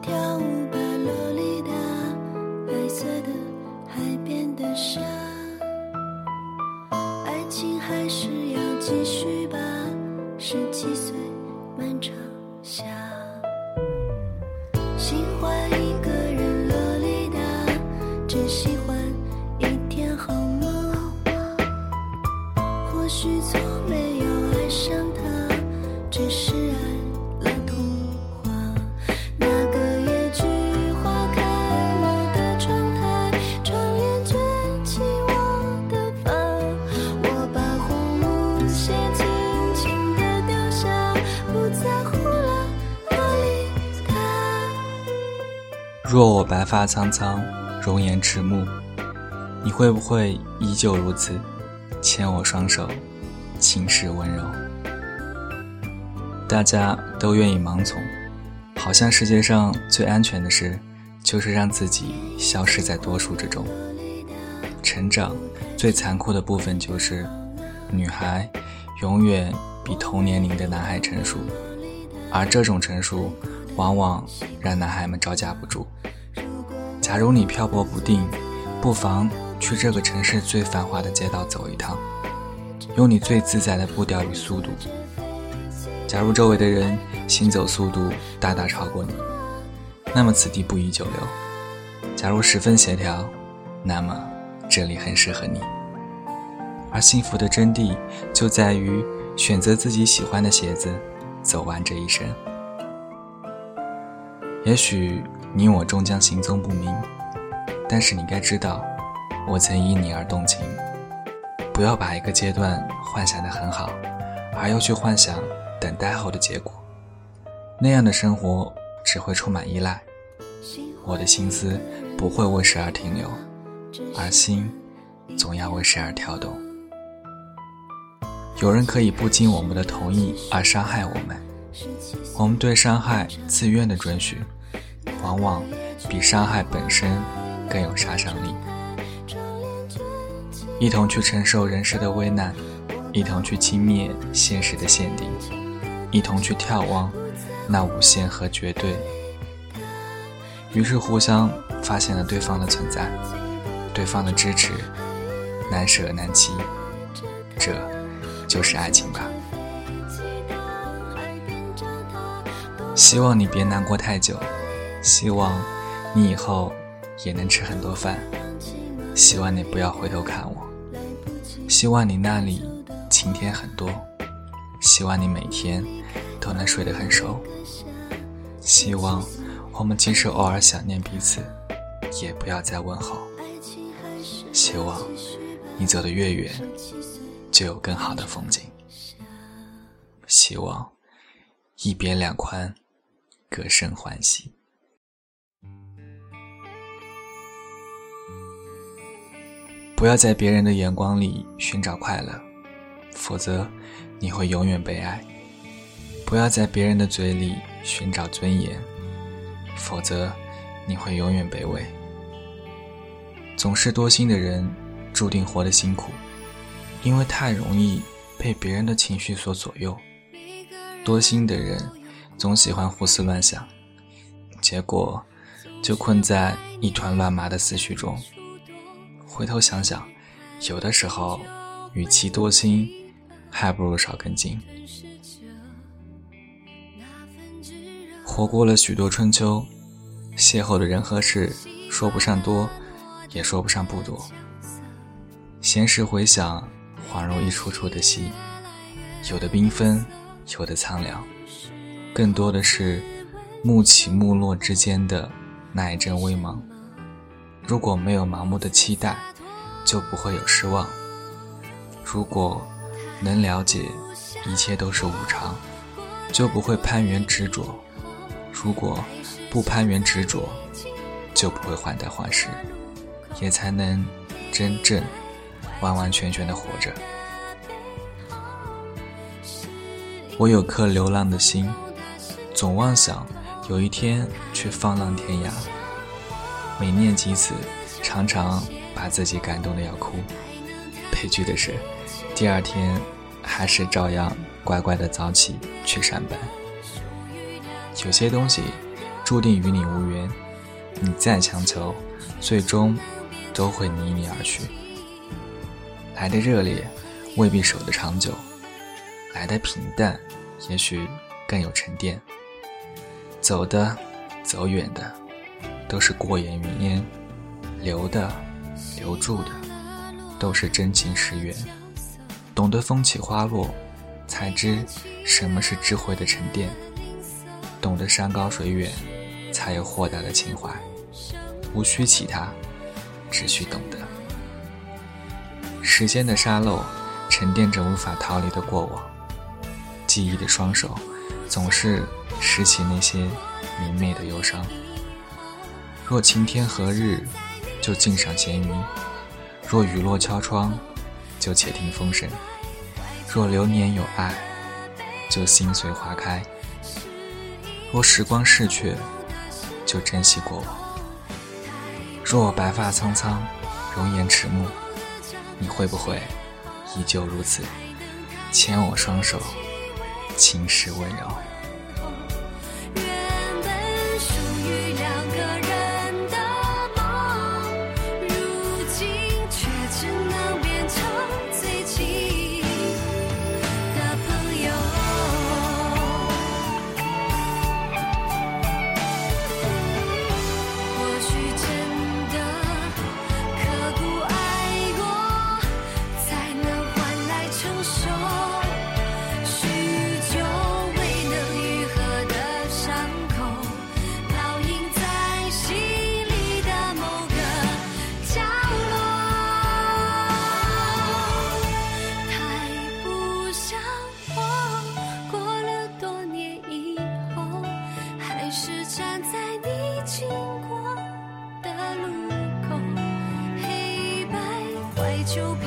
跳舞吧，洛丽塔，白色的海边的沙。爱情还是要继续吧，十七岁漫长夏。喜欢一个人，洛丽塔，只喜欢一天好吗？或许从没有爱上他，只是若我白发苍苍，容颜迟暮，你会不会依旧如此，牵我双手，轻视温柔？大家都愿意盲从，好像世界上最安全的事，就是让自己消失在多数之中。成长最残酷的部分就是，女孩永远比同年龄的男孩成熟，而这种成熟，往往让男孩们招架不住。假如你漂泊不定，不妨去这个城市最繁华的街道走一趟，用你最自在的步调与速度。假如周围的人行走速度大大超过你，那么此地不宜久留；假如十分协调，那么这里很适合你。而幸福的真谛就在于选择自己喜欢的鞋子，走完这一生。也许你我终将行踪不明，但是你该知道，我曾因你而动情。不要把一个阶段幻想得很好，而又去幻想等待后的结果，那样的生活只会充满依赖。我的心思不会为谁而停留，而心总要为谁而跳动。有人可以不经我们的同意而伤害我们，我们对伤害自愿的准许，往往比伤害本身更有杀伤力。一同去承受人世的危难，一同去轻蔑现实的限定，一同去眺望那无限和绝对。于是互相发现了对方的存在，对方的支持，难舍难弃，这就是爱情吧。希望你别难过太久，希望你以后也能吃很多饭，希望你不要回头看我，希望你那里晴天很多，希望你每天都能睡得很熟，希望我们即使偶尔想念彼此，也不要再问候。希望你走得越远，就有更好的风景。希望一别两宽，各生欢喜。不要在别人的眼光里寻找快乐，否则你会永远被爱；不要在别人的嘴里寻找尊严，否则你会永远卑微。总是多心的人，注定活得辛苦，因为太容易被别人的情绪所左右。多心的人总喜欢胡思乱想，结果就困在一团乱麻的思绪中。回头想想，有的时候，与其多心，还不如少根筋。活过了许多春秋，邂逅的人和事，说不上多，也说不上不多。闲时回想，恍如一出出的戏，有的缤纷，有的苍凉，更多的是幕起幕落之间的那一阵微茫。如果没有盲目的期待，就不会有失望；如果能了解一切都是无常，就不会攀援执着；如果不攀援执着，就不会患得患失，也才能真正完完全全的活着。我有颗流浪的心，总妄想有一天去放浪天涯。每念及此，常常把自己感动的要哭。悲剧的是，第二天还是照样乖乖的早起去上班。有些东西注定与你无缘。你再强求，最终都会离你而去。来的热烈，未必守得长久；来的平淡，也许更有沉淀。走的，走远的，都是过眼云烟；留的，留住的，都是真情实缘。懂得风起花落，才知什么是智慧的沉淀；懂得山高水远，才有豁达的情怀。无需其他，只需懂得。时间的沙漏，沉淀着无法逃离的过往。记忆的双手，总是拾起那些明媚的忧伤。若晴天何日，就静赏闲云；若雨落敲窗，就且听风声；若流年有爱，就心随花开；若时光逝去，就珍惜过往。若白发苍苍，容颜迟暮，你会不会依旧如此，牵我双手，情深温柔？就。